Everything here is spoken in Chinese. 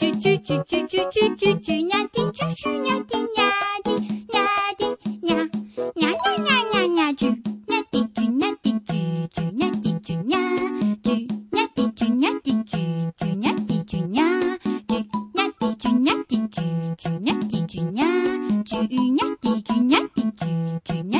啾啾啾啾啾啾啾，呀的啾啾呀的呀的呀的呀呀呀呀呀呀啾呀的啾呀的啾啾呀的啾呀啾呀的啾呀的啾啾呀的啾呀啾呀的啾呀的啾啾呀的啾呀啾鸟的啾呀的啾啾